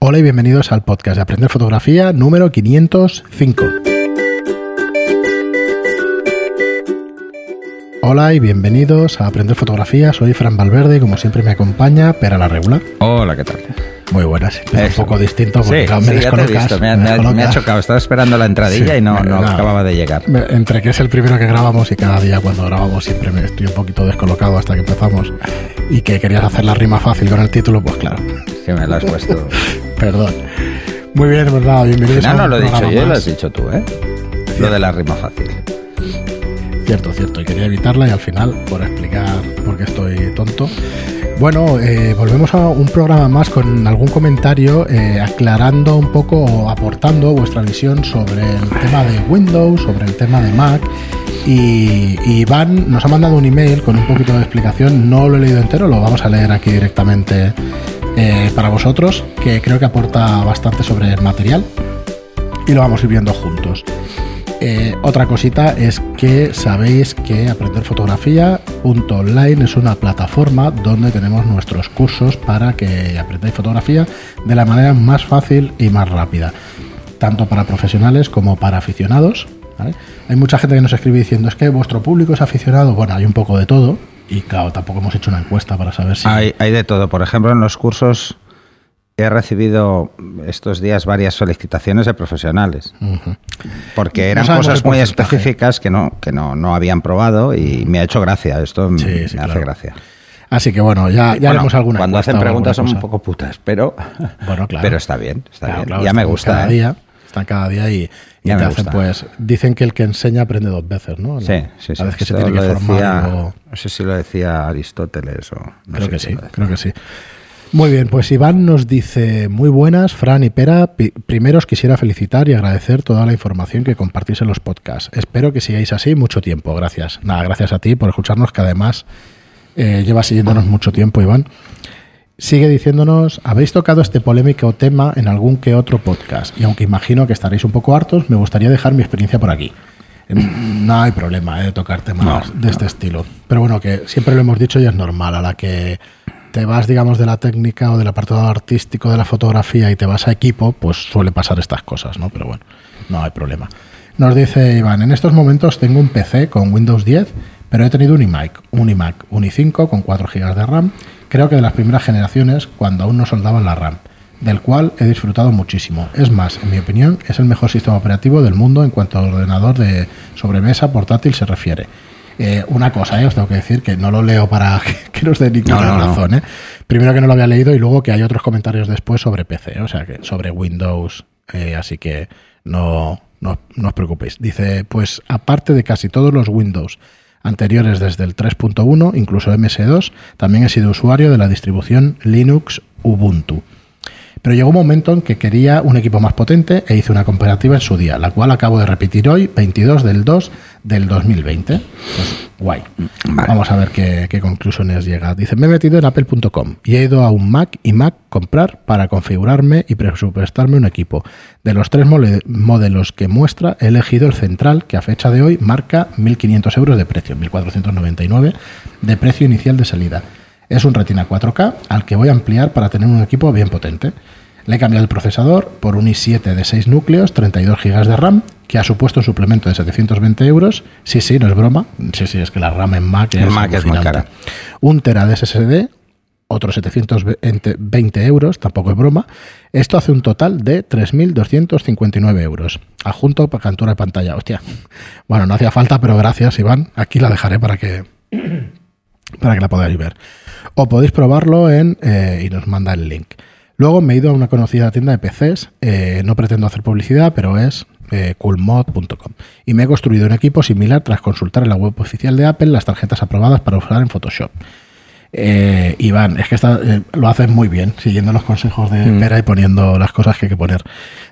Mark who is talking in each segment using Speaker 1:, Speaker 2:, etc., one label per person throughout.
Speaker 1: Hola y bienvenidos al podcast de Aprender Fotografía número 505. Hola y bienvenidos a Aprender Fotografía. Soy Fran Valverde y como siempre me acompaña Pera la Regula.
Speaker 2: Hola, ¿qué tal?
Speaker 1: Muy buenas. Es un poco distinto porque
Speaker 2: Sí,
Speaker 1: claro, me
Speaker 2: sí, me, ha-
Speaker 1: me
Speaker 2: me chocado. Estaba esperando la entradilla
Speaker 1: Sí,
Speaker 2: y no, no
Speaker 1: no.
Speaker 2: acababa de llegar.
Speaker 1: Entre que es el primero que grabamos y cada día cuando grabamos siempre me estoy un poquito descolocado hasta que empezamos y que querías hacer la rima fácil con el título, pues claro,
Speaker 2: Que me lo has puesto.
Speaker 1: perdón. Muy bien, pues nada, bienvenidos
Speaker 2: no,
Speaker 1: a
Speaker 2: no lo he dicho yo, lo has dicho tú, ¿eh? Lo de la rima fácil.
Speaker 1: Cierto, cierto, y quería evitarla y al final, por explicar por qué estoy tonto. Bueno, eh, volvemos a un programa más con algún comentario eh, aclarando un poco o aportando vuestra visión sobre el tema de Windows, sobre el tema de Mac. Y, y Iván nos ha mandado un email con un poquito de explicación, no lo he leído entero, lo vamos a leer aquí directamente eh, para vosotros, que creo que aporta bastante sobre el material y lo vamos a ir viendo juntos. Eh, otra cosita es que sabéis que Aprender Fotografía.online es una plataforma donde tenemos nuestros cursos para que aprendáis fotografía de la manera más fácil y más rápida, tanto para profesionales como para aficionados. Hay mucha gente que nos escribe diciendo es que vuestro público es aficionado. Bueno, hay un poco de todo y claro, tampoco hemos hecho una encuesta para saber si...
Speaker 2: Hay, hay de todo. Por ejemplo, en los cursos he recibido estos días varias solicitaciones de profesionales. Porque eran cosas muy específicas que no, que no, no habían probado y me ha hecho gracia. Esto me-
Speaker 1: Sí,
Speaker 2: me
Speaker 1: sí,
Speaker 2: hace
Speaker 1: claro.
Speaker 2: gracia.
Speaker 1: Así que bueno, ya, ya
Speaker 2: Bueno,
Speaker 1: haremos alguna
Speaker 2: Cuando hacen preguntas son un poco putas, pero,
Speaker 1: Bueno, claro.
Speaker 2: pero está bien. Está
Speaker 1: Claro,
Speaker 2: bien. ya me gusta.
Speaker 1: Cada
Speaker 2: ¿eh?
Speaker 1: día, están cada día y, y pues, dicen que el que enseña aprende dos veces, ¿no?
Speaker 2: Sí, sí, sí.
Speaker 1: La vez que se tiene que formar.
Speaker 2: decía-
Speaker 1: luego-
Speaker 2: No sé si lo decía Aristóteles o. no
Speaker 1: creo
Speaker 2: sé
Speaker 1: que sí, creo que sí. Muy bien, pues Iván nos dice, muy buenas, Fran y Pera. Primero os quisiera felicitar y agradecer toda la información que compartís en los podcasts. Espero que sigáis así mucho tiempo. Gracias. Nada, gracias a ti por escucharnos, que además eh, llevas siguiéndonos mucho tiempo, Iván. Sigue diciéndonos, habéis tocado este polémico tema en algún que otro podcast y aunque imagino que estaréis un poco hartos, me gustaría dejar mi experiencia por aquí. Em, No hay problema eh, de tocar temas
Speaker 2: No,
Speaker 1: de este estilo. Pero bueno, que siempre lo hemos dicho y es normal. A la que te vas, digamos, de la técnica o del apartado artístico de la fotografía y te vas a equipo, pues suele pasar estas cosas, ¿no? Pero bueno, no hay problema. Nos dice Iván, en estos momentos tengo un PC con Windows 10, pero he tenido un iMac, un iMac, un i5 con 4 GB de RAM, creo que de las primeras generaciones cuando aún no soldaban la RAM, del cual he disfrutado muchísimo. Es más, en mi opinión, es el mejor sistema operativo del mundo en cuanto al ordenador de sobremesa portátil se refiere. Eh, una cosa, eh, os tengo que decir que no lo leo para que nos dé ninguna
Speaker 2: No, no, no.
Speaker 1: razón. eh. Primero que no lo había leído y luego que hay otros comentarios después sobre PC, o sea, que sobre Windows, eh, así que no, no, no os preocupéis. Dice, pues aparte de casi todos los Windows anteriores desde el 3.1, incluso MS2, también he sido usuario de la distribución Linux Ubuntu. Pero llegó un momento en que quería un equipo más potente e hice una comparativa en su día, la cual acabo de repetir hoy, 22 del 2 del 2020. Pues guay.
Speaker 2: Vale.
Speaker 1: Vamos a ver qué, qué conclusiones llega. Dice, me he metido en apple.com y he ido a un Mac y Mac comprar para configurarme y presupuestarme un equipo. De los tres modelos que muestra, he elegido el central, que a fecha de hoy marca 1.500 euros de precio, 1.499 de precio inicial de salida. Es un Retina 4K al que voy a ampliar para tener un equipo bien potente. Le he cambiado el procesador por un i7 de 6 núcleos, 32 GB de RAM, que ha supuesto un suplemento de 720 euros. Sí, sí, no es broma. Sí, sí, es que la RAM en Mac es,
Speaker 2: Mac es muy cara.
Speaker 1: Un tera de SSD, otros 720 euros, tampoco es broma. Esto hace un total de 3.259 euros. Adjunto para captura de pantalla. Hostia. Bueno, no hacía falta, pero gracias, Iván. Aquí la dejaré para que para que la podáis ver. O podéis probarlo en eh, y nos manda el link. Luego me he ido a una conocida tienda de PCs, eh, no pretendo hacer publicidad, pero es eh, coolmod.com. Y me he construido un equipo similar tras consultar en la web oficial de Apple las tarjetas aprobadas para usar en Photoshop. Eh, Iván, es que está, eh, lo haces muy bien, siguiendo los consejos de
Speaker 2: Mm.
Speaker 1: Pera y poniendo las cosas que hay que poner.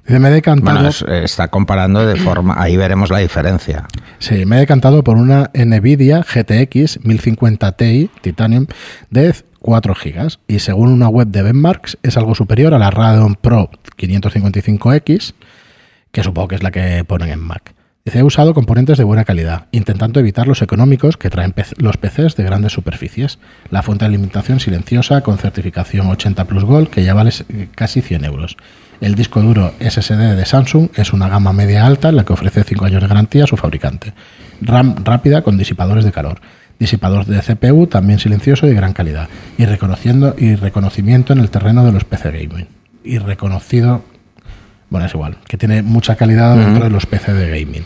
Speaker 1: Dice, me he decantado...
Speaker 2: Bueno, es- eh, está comparando de forma. Ahí veremos la diferencia.
Speaker 1: Sí, me he decantado por una NVIDIA GTX 1050 Ti Titanium de 4 GB y según una web de Benchmarks es algo superior a la Radeon Pro 555X, que supongo que es la que ponen en Mac. He usado componentes de buena calidad, intentando evitar los económicos que traen los PCs de grandes superficies. La fuente de alimentación silenciosa con certificación 80 Plus Gold que ya vale eh, casi 100 euros. El disco duro SSD de Samsung es una gama media alta en la que ofrece 5 años de garantía a su fabricante. RAM rápida con disipadores de calor. Disipador de CPU también silencioso y de gran calidad. Y, reconociendo, y reconocimiento en el terreno de los PC gaming. Y reconocido bueno, es igual, que tiene mucha calidad dentro de los PC de gaming.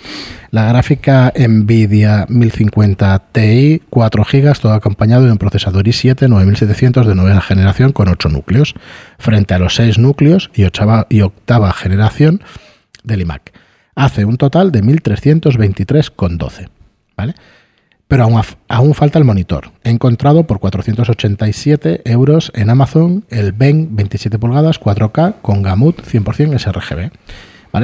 Speaker 1: La gráfica Nvidia 1050 Ti, 4 GB, todo acompañado de un procesador i7 9700 de novena generación con 8 núcleos, frente a los 6 núcleos y octava, y octava generación del iMac. Hace un total de 1323,12. ¿Vale? Pero aún, aún falta el monitor. He encontrado por 487 euros en Amazon el Ben 27 pulgadas 4K con Gamut 100% sRGB.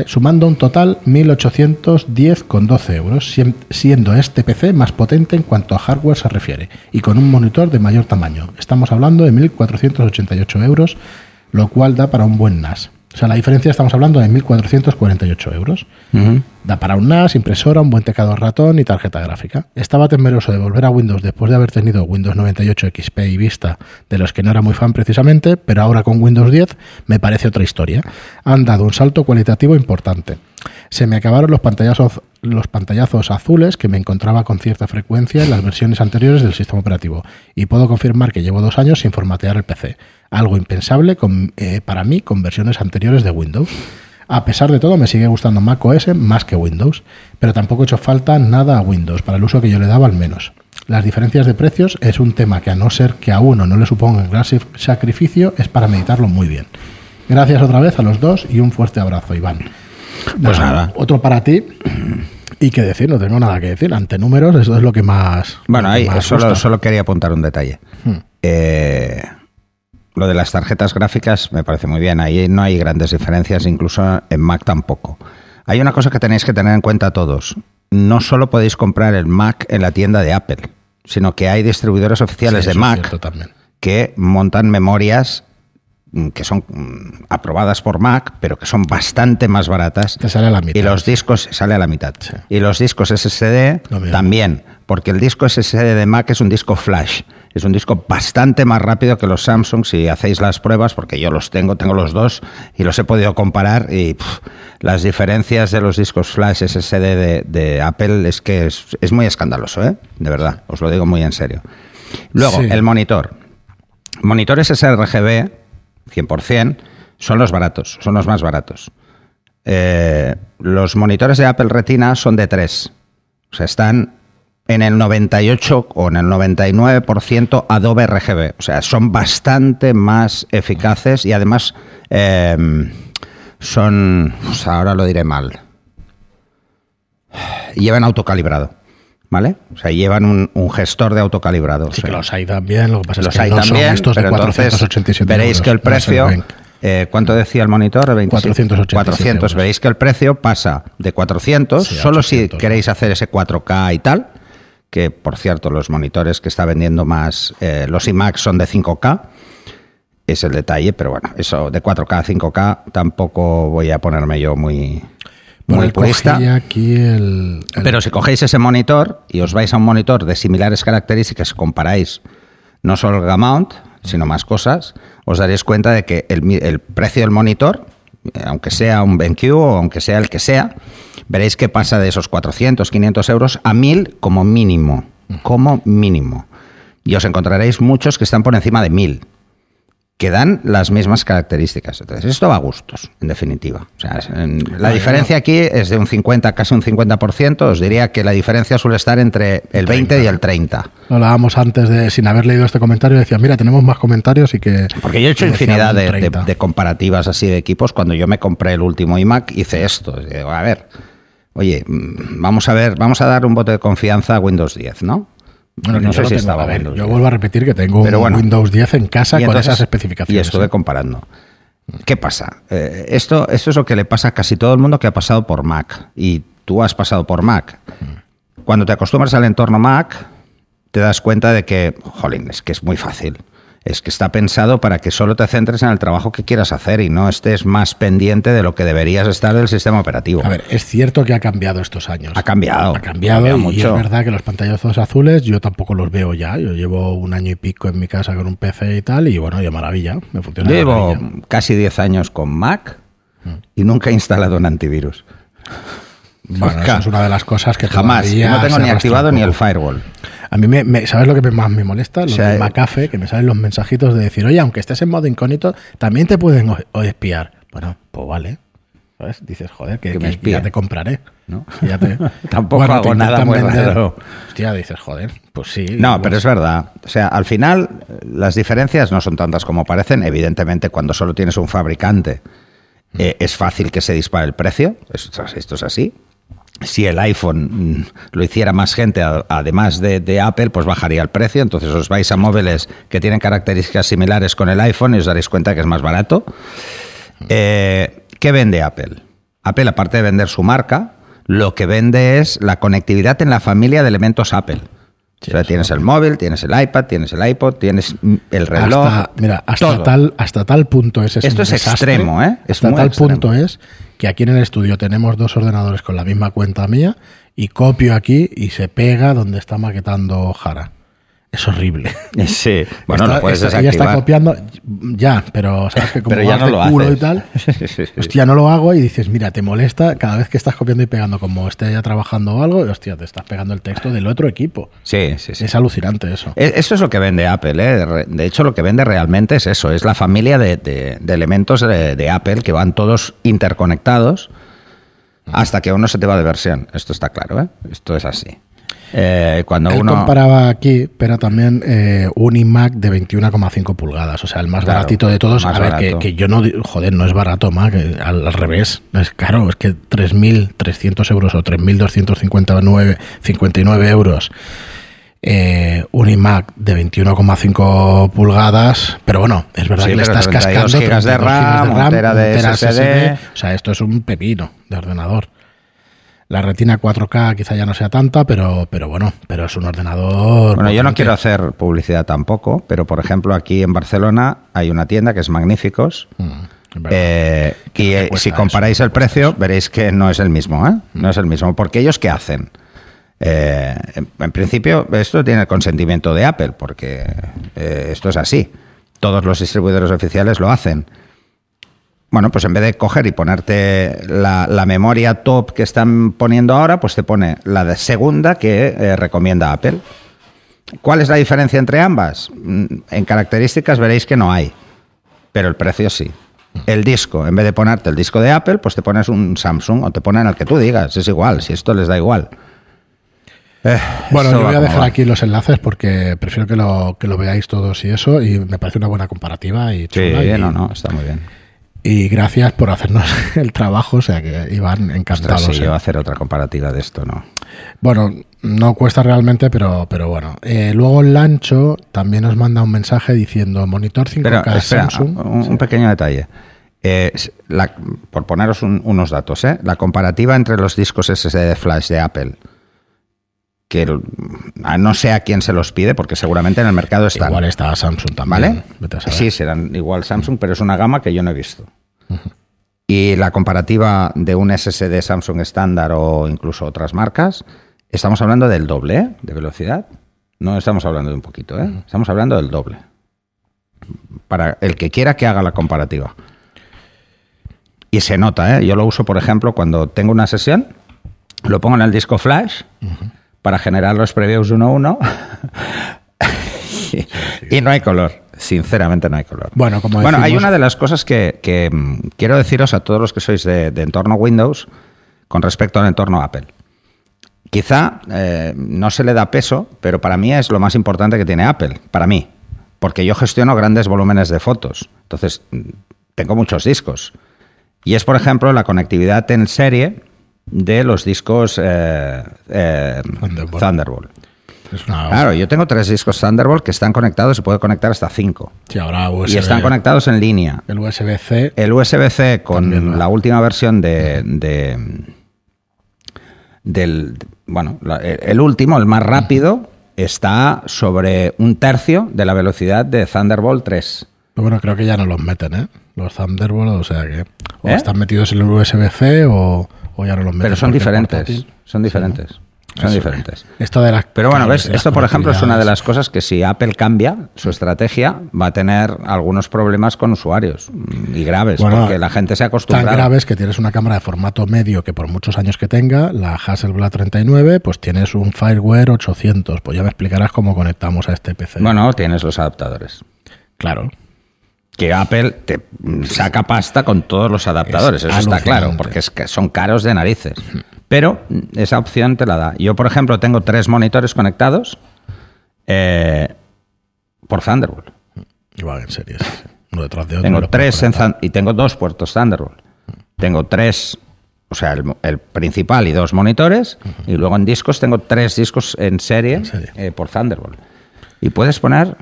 Speaker 1: Sumando un total 1.810,12 euros, sien- siendo este PC más potente en cuanto a hardware se refiere y con un monitor de mayor tamaño. Estamos hablando de 1.488 euros, lo cual da para un buen NAS. O sea, la diferencia estamos hablando de 1.448 euros. Da para un NAS, impresora, un buen teclado ratón y tarjeta gráfica. Estaba temeroso de volver a Windows después de haber tenido Windows 98 XP y Vista, de los que no era muy fan precisamente, pero ahora con Windows 10 me parece otra historia. Han dado un salto cualitativo importante. Se me acabaron los pantallazos, los pantallazos azules que me encontraba con cierta frecuencia en las versiones anteriores del sistema operativo y puedo confirmar que llevo dos años sin formatear el PC, algo impensable con- eh, para mí con versiones anteriores de Windows. A pesar de todo, me sigue gustando Mac OS más que Windows, pero tampoco he hecho falta nada a Windows para el uso que yo le daba al menos. Las diferencias de precios es un tema que a no ser que a uno no le suponga un gran sacrificio, es para meditarlo muy bien. Gracias otra vez a los dos y un fuerte abrazo, Iván.
Speaker 2: Pues nada.
Speaker 1: Otro para ti. Y qué decir, no tengo nada que decir. Ante números, eso es lo que más.
Speaker 2: Bueno, ahí solo quería apuntar un detalle.
Speaker 1: Hmm.
Speaker 2: Eh, lo de las tarjetas gráficas me parece muy bien. Ahí no hay grandes diferencias, incluso en Mac tampoco. Hay una cosa que tenéis que tener en cuenta todos. No solo podéis comprar el Mac en la tienda de Apple, sino que hay distribuidores oficiales
Speaker 1: Sí,
Speaker 2: de Mac que montan memorias que son mm, aprobadas por Mac, pero que son bastante más baratas.
Speaker 1: Te sale a la mitad.
Speaker 2: Y los discos sale a la mitad.
Speaker 1: Sí.
Speaker 2: Y los discos SSD también, porque el disco SSD de Mac es un disco flash. Es un disco bastante más rápido que los Samsung si hacéis las pruebas, porque yo los tengo, tengo los dos y los he podido comparar y pff, las diferencias de los discos flash SSD de, de Apple es que es, es muy escandaloso, ¿eh? De verdad, os lo digo muy en serio. Luego,
Speaker 1: Sí.
Speaker 2: el monitor. Monitores sRGB, 100%, son los baratos, son los más baratos. Eh, los monitores de Apple Retina son de 3. O sea, están en el 98 o en el 99% Adobe RGB. O sea, son bastante más eficaces y además eh, son, ahora lo diré mal, llevan autocalibrado. ¿Vale? O sea, llevan un, un gestor de autocalibrado.
Speaker 1: Sí, que los hay también. Lo que pasa
Speaker 2: los
Speaker 1: es que
Speaker 2: hay
Speaker 1: no
Speaker 2: también,
Speaker 1: son estos de
Speaker 2: pero entonces
Speaker 1: 487
Speaker 2: veréis
Speaker 1: euros.
Speaker 2: que el precio, eh, ¿cuánto decía el monitor? El 27.
Speaker 1: 487
Speaker 2: 400.
Speaker 1: euros.
Speaker 2: Veréis que el precio pasa de 400,
Speaker 1: Sí, a
Speaker 2: solo
Speaker 1: 800,
Speaker 2: si queréis hacer ese 4K y tal, que por cierto los monitores que está vendiendo más, eh, los iMac son de 5K, es el detalle, pero bueno, eso de 4K a 5K tampoco voy a ponerme yo muy,
Speaker 1: Aquí el, el-
Speaker 2: Pero si cogéis ese monitor y os vais a un monitor de similares características, comparáis no solo el Gamount, sino más cosas, os daréis cuenta de que el, el precio del monitor, eh, aunque sea un BenQ o aunque sea el que sea, veréis que pasa de esos 400, 500 euros a 1000 como mínimo, como mínimo. Y os encontraréis muchos que están por encima de 1000 que dan las mismas características. Entonces, esto va a gustos, en definitiva. O sea, en- la diferencia aquí es de un 50, casi un 50%. Os diría que la diferencia suele estar entre el 20 y el 30.
Speaker 1: Lo hablábamos antes de, sin haber leído este comentario, decía, mira, tenemos más comentarios y que...
Speaker 2: Porque yo he hecho infinidad de, de-
Speaker 1: 30.
Speaker 2: de comparativas así de equipos. Cuando yo me compré el último iMac, hice esto. Digo, a ver, oye, mm, vamos a ver, vamos a dar un voto de confianza a Windows 10, ¿no?
Speaker 1: Bueno,
Speaker 2: no sé si
Speaker 1: tengo.
Speaker 2: estaba
Speaker 1: A ver,
Speaker 2: Windows
Speaker 1: yo
Speaker 2: 10.
Speaker 1: vuelvo a repetir que tengo
Speaker 2: Pero
Speaker 1: un
Speaker 2: bueno.
Speaker 1: Windows 10 en casa con esas especificaciones.
Speaker 2: Y estuve comparando. ¿Qué pasa? Eh, esto, esto es lo que le pasa a casi todo el mundo que ha pasado por Mac. Y tú has pasado por Mac. Cuando te acostumbras al entorno Mac, te das cuenta de que, jolín, es que es muy fácil. Es que está pensado para que solo te centres en el trabajo que quieras hacer y no estés más pendiente de lo que deberías estar del sistema operativo.
Speaker 1: A ver, es cierto que ha cambiado estos años.
Speaker 2: Ha cambiado.
Speaker 1: Ha cambiado, y
Speaker 2: mucho.
Speaker 1: es verdad que los pantallazos azules yo tampoco los veo ya. Yo llevo un año y pico en mi casa con un PC y tal y bueno, ya maravilla. Me funciona.
Speaker 2: Llevo
Speaker 1: maravilla.
Speaker 2: casi 10 años con Mac y nunca he instalado un antivirus.
Speaker 1: Bueno,
Speaker 2: Nunca.
Speaker 1: eso es una de las cosas que
Speaker 2: Jamás. No tengo ni activado ni el firewall.
Speaker 1: A mí, me, me- ¿sabes lo que más me molesta? Lo
Speaker 2: O sea, eh,
Speaker 1: Macafe, que me salen los mensajitos de decir, oye, aunque estés en modo incógnito, también te pueden espiar. Bueno, pues vale. ¿Sabes? Dices, joder, que,
Speaker 2: Que me
Speaker 1: que
Speaker 2: espíen.
Speaker 1: ya te compraré.
Speaker 2: ¿No?
Speaker 1: Que ya te-
Speaker 2: Tampoco hago nada muy raro.
Speaker 1: Hostia, dices, joder, pues sí.
Speaker 2: No,
Speaker 1: pues-
Speaker 2: pero es verdad. O sea, al final las diferencias no son tantas como parecen. Evidentemente, cuando solo tienes un fabricante, eh, es fácil que se dispare el precio. Esto, esto es así. Si el iPhone mm, lo hiciera más gente, además de, de Apple, pues bajaría el precio. Entonces os vais a móviles que tienen características similares con el iPhone y os daréis cuenta que es más barato. Eh, ¿Qué vende Apple? Apple, aparte de vender su marca, lo que vende es la conectividad en la familia de elementos Apple.
Speaker 1: Sí,
Speaker 2: o sea, tienes el móvil, tienes el iPad, tienes el iPod, tienes mm, el reloj.
Speaker 1: Hasta, mira, hasta
Speaker 2: todo.
Speaker 1: tal, hasta tal punto es ese
Speaker 2: Esto es
Speaker 1: desastre,
Speaker 2: extremo, ¿eh? Es
Speaker 1: hasta
Speaker 2: muy
Speaker 1: tal
Speaker 2: extremo.
Speaker 1: punto es que aquí en el estudio tenemos dos ordenadores con la misma cuenta mía y copio aquí y se pega donde está maquetando Jara. Es horrible.
Speaker 2: Sí, bueno,
Speaker 1: Está-
Speaker 2: lo puedes
Speaker 1: está- ella está copiando, ya, pero sabes que como
Speaker 2: Pero ya no lo
Speaker 1: culo
Speaker 2: haces.
Speaker 1: y tal,
Speaker 2: Sí, sí, sí.
Speaker 1: hostia, no lo hago y dices, mira, te molesta cada vez que estás copiando y pegando, como esté ya trabajando o algo, y hostia, te estás pegando el texto del otro equipo.
Speaker 2: Sí, sí, sí.
Speaker 1: Es alucinante eso.
Speaker 2: E- Eso es lo que vende Apple. ¿eh? De hecho, lo que vende realmente es eso, es la familia de, de- de elementos de, de Apple que van todos interconectados hasta que uno se te va de versión. Esto está claro, ¿eh? Esto es así. Eh, cuando
Speaker 1: Él
Speaker 2: uno...
Speaker 1: comparaba aquí, pero también eh, un iMac de 21,5 pulgadas, o sea, el más
Speaker 2: Claro,
Speaker 1: baratito de todos. A ver, que, yo no, joder, no es barato, Mac, eh, al, al revés, es caro, es que 3.300 euros o 3.259 59 euros. eh, un iMac de 21,5 pulgadas, pero bueno, es verdad
Speaker 2: Sí,
Speaker 1: que le estás
Speaker 2: 32
Speaker 1: cascando
Speaker 2: gigas de
Speaker 1: 32 gigas
Speaker 2: RAM, tera de SSD.
Speaker 1: O sea, esto es un pepino de ordenador. La retina 4K quizá ya no sea tanta, pero, pero bueno, pero es un ordenador.
Speaker 2: Bueno, yo no quiero hacer publicidad tampoco, pero por ejemplo aquí en Barcelona hay una tienda que es Magníficos.
Speaker 1: Mm.
Speaker 2: Eh, y
Speaker 1: ¿Qué
Speaker 2: eh, si comparáis
Speaker 1: ¿Qué
Speaker 2: el precio,
Speaker 1: eso?
Speaker 2: veréis que no es el mismo, ¿eh? No es el mismo. Porque ellos qué hacen? Eh, en, en principio, esto tiene el consentimiento de Apple, porque eh, esto es así. Todos los distribuidores oficiales lo hacen. Bueno, pues en vez de coger y ponerte la, la memoria top que están poniendo ahora, pues te pone la de segunda que eh, recomienda Apple. ¿Cuál es la diferencia entre ambas? Mm, En características veréis que no hay, pero el precio sí. El disco, en vez de ponerte el disco de Apple, pues te pones un Samsung o te ponen el que tú digas. Es igual, si esto les da igual. Eh,
Speaker 1: Bueno, yo voy a dejar
Speaker 2: va.
Speaker 1: aquí los enlaces porque prefiero que lo, que lo veáis todos y eso, y me parece una buena comparativa y
Speaker 2: Sí,
Speaker 1: y,
Speaker 2: no, no, está muy bien.
Speaker 1: Y gracias por hacernos el trabajo, o sea que iban
Speaker 2: Ostras,
Speaker 1: encantados.
Speaker 2: si
Speaker 1: ¿eh?
Speaker 2: yo hacer otra comparativa de esto, ¿no?
Speaker 1: Bueno, no cuesta realmente, pero, pero bueno. Eh, luego Lancho también nos manda un mensaje diciendo monitor 5K
Speaker 2: Pero espera,
Speaker 1: Samsung.
Speaker 2: un, un pequeño detalle. Eh, la- por poneros un- unos datos, ¿eh? la comparativa entre los discos SSD de flash de Apple, que a no sé a quién se los pide, porque seguramente en el mercado están.
Speaker 1: Igual está Samsung también.
Speaker 2: ¿Vale?
Speaker 1: a.
Speaker 2: Sí, serán igual Samsung, pero es una gama que yo no he visto. Y la comparativa de un SSD Samsung estándar o incluso otras marcas, estamos hablando del doble ¿eh? de velocidad. No estamos hablando de un poquito, ¿eh? estamos hablando del doble. Para el que quiera que haga la comparativa. Y se nota, ¿eh? yo lo uso, por ejemplo, cuando tengo una sesión, lo pongo en el disco flash para generar los previews uno a uno. y no hay color, sinceramente no hay color.
Speaker 1: Bueno, como
Speaker 2: Bueno, hay una de las cosas que, que, mm, quiero deciros a todos los que sois de, de entorno Windows con respecto al entorno Apple. Quizá eh, no se le da peso, pero para mí es lo más importante que tiene Apple, para mí, porque yo gestiono grandes volúmenes de fotos, entonces mm, tengo muchos discos. Y es, por ejemplo, la conectividad en serie de los discos eh, eh,
Speaker 1: Thunderbolt.
Speaker 2: Thunderbolt.
Speaker 1: Es una-
Speaker 2: Claro, yo tengo tres discos Thunderbolt que están conectados, se puede conectar hasta cinco.
Speaker 1: Sí, ahora USB,
Speaker 2: Y están conectados en línea.
Speaker 1: El USB-C.
Speaker 2: El USB-C con la última versión de, de- del bueno la- el último, el más rápido, está sobre un tercio de la velocidad de Thunderbolt 3.
Speaker 1: Bueno, creo que ya no los meten, ¿eh? Los Thunderbolt, o sea que o
Speaker 2: ¿Eh?
Speaker 1: están metidos en el USB-C o, o ya no los meten.
Speaker 2: Pero son diferentes. Son diferentes. Son
Speaker 1: Eso.
Speaker 2: diferentes.
Speaker 1: Esto de las
Speaker 2: Pero bueno, ves, esto por ejemplo es una de las cosas que si Apple cambia su estrategia va a tener algunos problemas con usuarios mm, y graves,
Speaker 1: Bueno,
Speaker 2: porque la gente se ha
Speaker 1: Tan graves que tienes una cámara de formato medio que por muchos años que tenga, la Hasselblad 39, pues tienes un Fireware 800. Pues ya me explicarás cómo conectamos a este PC.
Speaker 2: Bueno, tienes los adaptadores.
Speaker 1: claro.
Speaker 2: Que Apple te saca pasta con todos los adaptadores,
Speaker 1: Es
Speaker 2: eso está claro, porque es que son caros de narices. Pero esa opción te la da. Yo, por ejemplo, tengo tres monitores conectados eh, por Thunderbolt.
Speaker 1: Va en serie, sí, sí. uno detrás de otro.
Speaker 2: Tengo tres en y tengo dos puertos Thunderbolt. Tengo tres, o sea, el, el principal y dos monitores. Y luego en discos tengo tres discos en serie,
Speaker 1: serie.
Speaker 2: eh, por Thunderbolt. Y puedes poner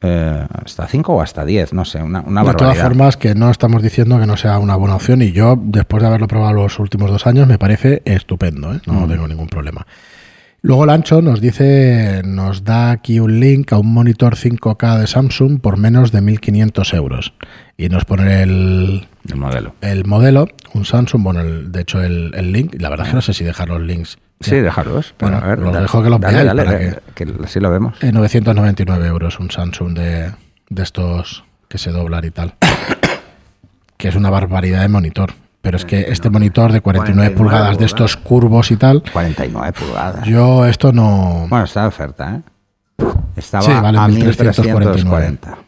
Speaker 2: eh, hasta cinco o hasta diez, no sé, una, una
Speaker 1: de todas formas, que no estamos diciendo que no sea una buena opción y yo, después de haberlo probado los últimos dos años, me parece estupendo, ¿eh?
Speaker 2: Mm.
Speaker 1: no tengo ningún problema. Luego Lancho nos dice, nos da aquí un link a un monitor 5K de Samsung por menos de 1.500 euros. Y nos pone el,
Speaker 2: el modelo.
Speaker 1: el modelo, un Samsung, bueno, el- de hecho el, el link, la verdad es que no sé si dejar los links.
Speaker 2: Sí, déjalos.
Speaker 1: Bueno,
Speaker 2: a ver,
Speaker 1: los
Speaker 2: da-
Speaker 1: dejo que los
Speaker 2: dale,
Speaker 1: veáis
Speaker 2: dale,
Speaker 1: para
Speaker 2: eh, que así lo vemos.
Speaker 1: Eh, 999 euros un Samsung de, de estos que se doblan y tal. que es una barbaridad de monitor. Pero es que este monitor de 49
Speaker 2: 49
Speaker 1: pulgadas de estos curvos y tal,
Speaker 2: 49 pulgadas.
Speaker 1: yo esto no...
Speaker 2: Bueno, está de oferta, ¿eh? Estaba
Speaker 1: Sí, vale,
Speaker 2: a
Speaker 1: 1349.
Speaker 2: 1340.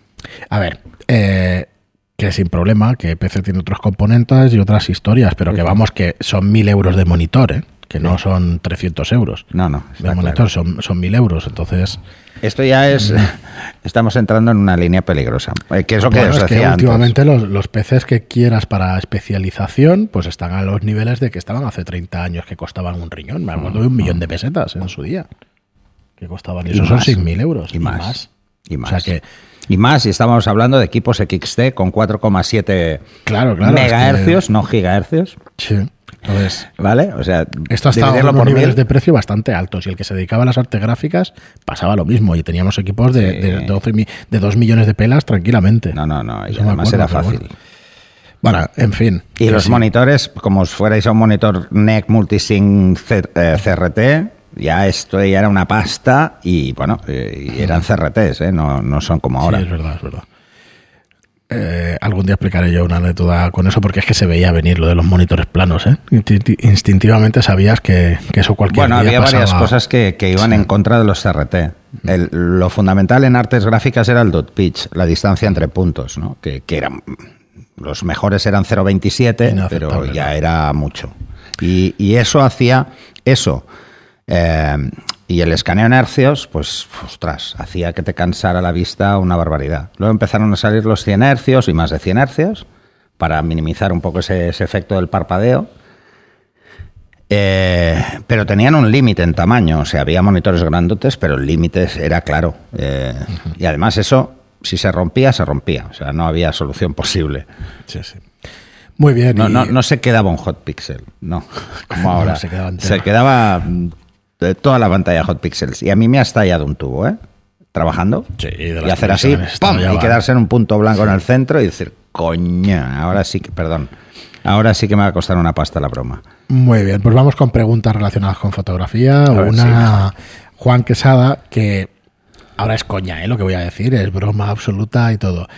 Speaker 1: A ver, eh, que sin problema, que PC tiene otros componentes y otras historias, pero que vamos, que son 1000 euros de monitor, ¿eh? Que no son 300 euros.
Speaker 2: No, no,
Speaker 1: De
Speaker 2: está
Speaker 1: monitor
Speaker 2: claro.
Speaker 1: son, son 1000 euros, entonces...
Speaker 2: Esto ya es. Estamos entrando en una línea peligrosa. eh, Que es lo que
Speaker 1: Bueno,
Speaker 2: os
Speaker 1: es que
Speaker 2: decía antes.
Speaker 1: últimamente los, los PCs que quieras para especialización, pues están a los niveles de que estaban hace 30 años, que costaban un riñón. Me acuerdo de un millón de pesetas en su día. Que costaban. Y, eso son
Speaker 2: más.
Speaker 1: 6.000 euros.
Speaker 2: Y más. Y más.
Speaker 1: O sea que,
Speaker 2: Y más, y estamos hablando de equipos XT con 4,7
Speaker 1: claro, claro. es
Speaker 2: megahercios, no gigahercios.
Speaker 1: que- sí. Entonces,
Speaker 2: ¿Vale? O sea,
Speaker 1: esto ha estado unos niveles
Speaker 2: mil.
Speaker 1: de precio bastante altos. Y el que se dedicaba a las artes gráficas pasaba lo mismo. Y teníamos equipos de,
Speaker 2: Sí.
Speaker 1: de, 12 mi- de 2 millones de pelas tranquilamente.
Speaker 2: No, no, no. Y además
Speaker 1: acuerdo,
Speaker 2: era fácil.
Speaker 1: bueno. Bueno, en fin.
Speaker 2: Y los
Speaker 1: sí.
Speaker 2: monitores, como si fuerais a un monitor NEC Multisync eh, CRT, ya esto ya era una pasta y bueno, eh, y eran CRTs, ¿eh? no, no son como ahora.
Speaker 1: Sí, es verdad, es verdad. Eh, algún día explicaré yo una anécdota con eso porque es que se veía venir lo de los monitores planos. ¿eh? Instinti- Instintivamente sabías que, que eso cualquier
Speaker 2: Bueno,
Speaker 1: día
Speaker 2: había varias cosas que, que iban en contra de los CRT. El- lo fundamental en artes gráficas era el dot pitch, la distancia entre puntos, ¿no? que, que eran los mejores eran 0.27,
Speaker 1: Inaceptable,
Speaker 2: pero ya era mucho. Y, y eso hacía eso. eh, y el escaneo en hercios, pues, ostras, hacía que te cansara la vista una barbaridad. Luego empezaron a salir los 100 hercios y más de 100 hercios para minimizar un poco ese, ese efecto del parpadeo. Eh, pero tenían un límite en tamaño, o sea, había monitores grandotes, pero el límite era claro. Eh, Y además eso, si se rompía, se rompía, o sea, no había solución posible.
Speaker 1: Sí, sí. Muy bien.
Speaker 2: No,
Speaker 1: y-
Speaker 2: no, no se quedaba un hot pixel, no, como
Speaker 1: No,
Speaker 2: ahora.
Speaker 1: se quedaba entero.
Speaker 2: se quedaba de toda la pantalla hot pixels. Y a mí me ha estallado un tubo, ¿eh? Trabajando.
Speaker 1: Sí, de
Speaker 2: y hacer así,
Speaker 1: ya
Speaker 2: y quedarse en un punto blanco en el centro y decir, coña, ahora sí que, perdón, ahora sí que me va a costar una pasta la broma.
Speaker 1: Muy bien, pues vamos con preguntas relacionadas con fotografía.
Speaker 2: ver,
Speaker 1: Una Juan Quesada que ahora es coña, ¿eh? lo que voy a decir, es broma absoluta y todo.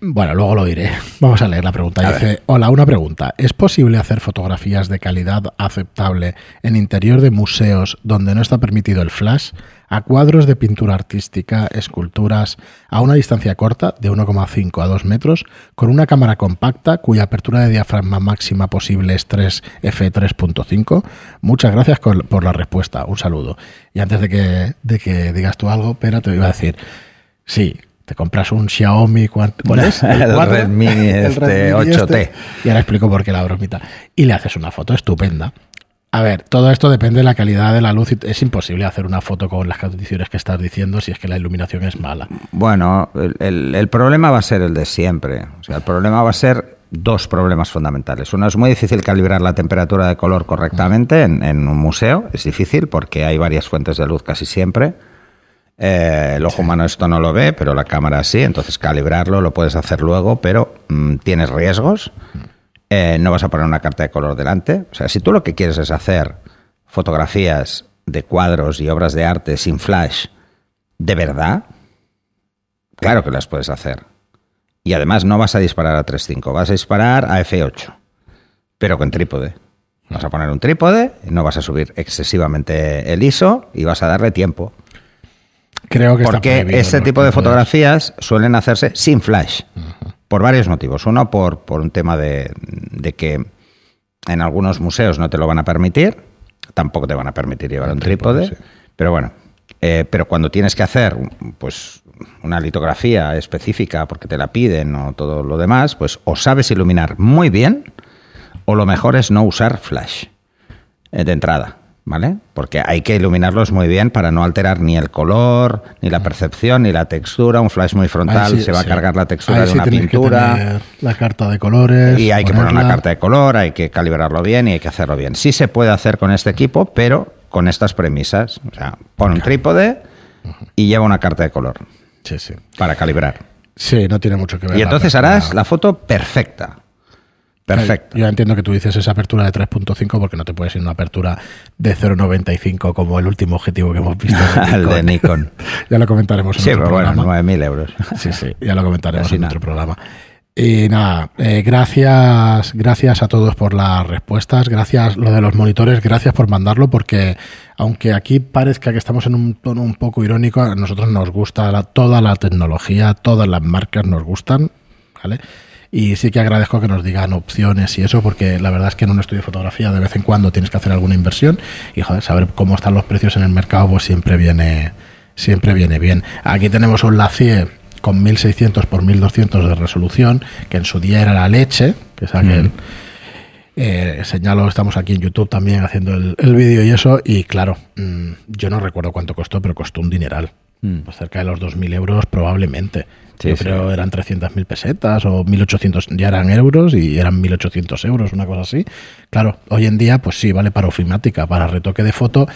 Speaker 1: Bueno, luego lo diré. Vamos a leer la pregunta.
Speaker 2: A
Speaker 1: Dice, hola, una pregunta. ¿Es posible hacer fotografías de calidad aceptable en interior de museos donde no está permitido el flash? A cuadros de pintura artística, esculturas, a una distancia corta de 1,5 a 2 metros, con una cámara compacta cuya apertura de diafragma máxima posible es 3 f3.5. Muchas gracias por la respuesta. Un saludo. Y antes de que, de que digas tú algo, Pera, te iba a decir, sí, te compras un Xiaomi, ¿cuál es?
Speaker 2: El
Speaker 1: cuatro?
Speaker 2: Redmi este 8T.
Speaker 1: Y ahora explico por qué la bromita. Y le haces una foto estupenda. A ver, todo esto depende de la calidad de la luz. Es imposible hacer una foto con las condiciones que estás diciendo si es que la iluminación es mala.
Speaker 2: Bueno, el, el- el problema va a ser el de siempre. O sea, el problema va a ser dos problemas fundamentales. Uno es muy difícil calibrar la temperatura de color correctamente en, en un museo, es difícil porque hay varias fuentes de luz casi siempre. Eh, el ojo humano esto no lo ve, pero la cámara sí, entonces calibrarlo lo puedes hacer luego, pero mm, tienes riesgos. Eh, no vas a poner una carta de color delante. O sea, si tú lo que quieres es hacer fotografías de cuadros y obras de arte sin flash, de verdad, claro que las puedes hacer. Y además no vas a disparar a 3.5, vas a disparar a F8, pero con trípode. Vas a poner un trípode, no vas a subir excesivamente el ISO y vas a darle tiempo.
Speaker 1: Creo que está
Speaker 2: Porque este
Speaker 1: en los
Speaker 2: tipo de fotografías suelen hacerse sin flash, por varios motivos. Uno, por, por un tema de, de que en algunos museos no te lo van a permitir, tampoco te van a permitir llevar
Speaker 1: El
Speaker 2: un
Speaker 1: trípode,
Speaker 2: trípode,
Speaker 1: sí.
Speaker 2: pero bueno, eh, pero cuando tienes que hacer pues una litografía específica porque te la piden o todo lo demás, pues o sabes iluminar muy bien o lo mejor es no usar flash eh, de entrada, ¿vale? Porque hay que iluminarlos muy bien para no alterar ni el color, ni la percepción, ni la textura. Un flash muy frontal
Speaker 1: sí,
Speaker 2: se va
Speaker 1: sí.
Speaker 2: a cargar la textura
Speaker 1: Ahí
Speaker 2: de
Speaker 1: sí
Speaker 2: una
Speaker 1: que
Speaker 2: pintura.
Speaker 1: tener la carta de colores.
Speaker 2: Y hay que poner una carta de color, hay que calibrarlo bien y hay que hacerlo bien. Sí se puede hacer con este equipo, pero con estas premisas. O sea, pon un trípode y lleva una carta de color
Speaker 1: Sí, sí.
Speaker 2: para calibrar.
Speaker 1: Sí, no tiene mucho que ver.
Speaker 2: Y entonces harás la foto perfecta. Perfecta.
Speaker 1: Yo entiendo que tú dices esa apertura de 3.5 porque no te puedes ir a una apertura de 0.95 como el último objetivo que hemos visto.
Speaker 2: El de Nikon.
Speaker 1: ya lo comentaremos en
Speaker 2: Sí,
Speaker 1: otro
Speaker 2: pero bueno,
Speaker 1: programa.
Speaker 2: 9.000 euros.
Speaker 1: Sí, sí, ya lo comentaremos en
Speaker 2: nada.
Speaker 1: otro programa. Y nada, eh, gracias, gracias a todos por las respuestas, gracias lo de los monitores, gracias por mandarlo, porque aunque aquí parezca que estamos en un tono un poco irónico, a nosotros nos gusta la- toda la tecnología, todas las marcas nos gustan, ¿vale? Y sí que agradezco que nos digan opciones y eso, porque la verdad es que en un estudio de fotografía de vez en cuando tienes que hacer alguna inversión y joder, saber cómo están los precios en el mercado pues siempre viene, siempre viene bien. Aquí tenemos un Lacie con 1600 por 1200 de resolución, que en su día era la leche, que es aquel. Eh, señalo, estamos aquí en YouTube también haciendo el, el vídeo y eso, y claro, mm, yo no recuerdo cuánto costó, pero costó un dineral.
Speaker 2: Mm.
Speaker 1: Pues cerca de los 2.000 euros probablemente.
Speaker 2: Sí,
Speaker 1: yo
Speaker 2: sí.
Speaker 1: creo eran 300.000 pesetas o 1.800, ya eran euros y eran 1.800 euros, una cosa así. Claro, hoy en día, pues sí, vale para ofimática, para retoque de foto.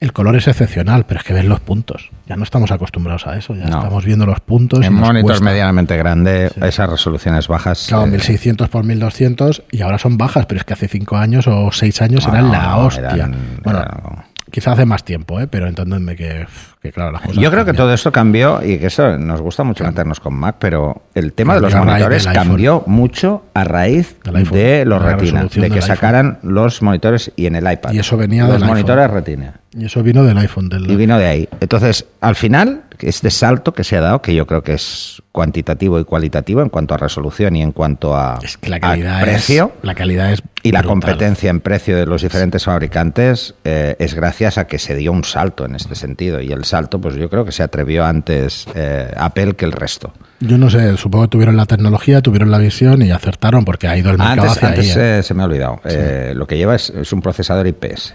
Speaker 1: El color es excepcional, pero es que ves los puntos. Ya no estamos acostumbrados a eso, ya
Speaker 2: No.
Speaker 1: estamos viendo los puntos.
Speaker 2: En monitor medianamente grande,
Speaker 1: Sí.
Speaker 2: esas resoluciones bajas.
Speaker 1: Claro,
Speaker 2: eh,
Speaker 1: 1600 por 1200 y ahora son bajas, pero es que hace 5 años o 6 años
Speaker 2: no,
Speaker 1: eran la hostia.
Speaker 2: eran-
Speaker 1: bueno,
Speaker 2: eran-
Speaker 1: quizá hace más tiempo, ¿eh? pero entendedme que, que claro, las cosas
Speaker 2: Yo creo que todo esto cambió y que eso nos gusta mucho meternos con Mac, pero el tema de los monitores
Speaker 1: iPhone.
Speaker 2: cambió mucho a raíz
Speaker 1: iPhone,
Speaker 2: de los
Speaker 1: de
Speaker 2: Retina, de que
Speaker 1: iPhone.
Speaker 2: sacaran los monitores y en el iPad.
Speaker 1: Y eso venía
Speaker 2: los
Speaker 1: del iPhone.
Speaker 2: monitores Retina.
Speaker 1: Y eso vino del iPhone. Del,
Speaker 2: Y vino de ahí. Entonces, al final, este salto que se ha dado, que yo creo que es cuantitativo y cualitativo en cuanto a resolución y en cuanto a,
Speaker 1: es que la
Speaker 2: a
Speaker 1: calidad
Speaker 2: precio
Speaker 1: es, la calidad es
Speaker 2: y la competencia en precio de los diferentes fabricantes eh, es gracias a que se dio un salto en este sentido. Y el salto, pues yo creo que se atrevió antes eh, Apple que el resto.
Speaker 1: Yo no sé, supongo que tuvieron la tecnología, tuvieron la visión y acertaron porque ha ido el mercado
Speaker 2: Antes,
Speaker 1: hacia
Speaker 2: antes
Speaker 1: ahí. ¿eh?
Speaker 2: eh, se me ha olvidado. Eh, lo que lleva es, es un procesador IPS.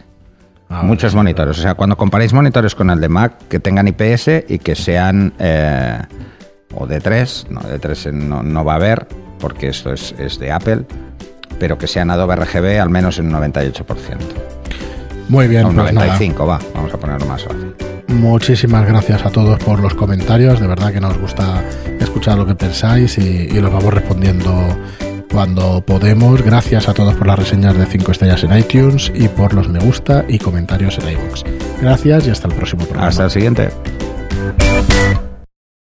Speaker 1: Ah,
Speaker 2: Muchos
Speaker 1: sí,
Speaker 2: monitores. O sea, cuando comparéis monitores con el de Mac, que tengan IPS y que sean eh, o de 3, no, de 3 no, no va a haber, porque esto es, es de Apple, pero que sean Adobe RGB al menos en un 98%.
Speaker 1: Muy bien,
Speaker 2: un
Speaker 1: pues nada.
Speaker 2: 95, va, vamos a ponerlo más fácil.
Speaker 1: Muchísimas gracias a todos por los comentarios. De verdad que nos gusta escuchar lo que pensáis y, y los vamos respondiendo cuando podemos. Gracias a todos por las reseñas de 5 estrellas en iTunes y por los me gusta y comentarios en iVoox. Gracias y hasta el próximo programa.
Speaker 2: Hasta el siguiente.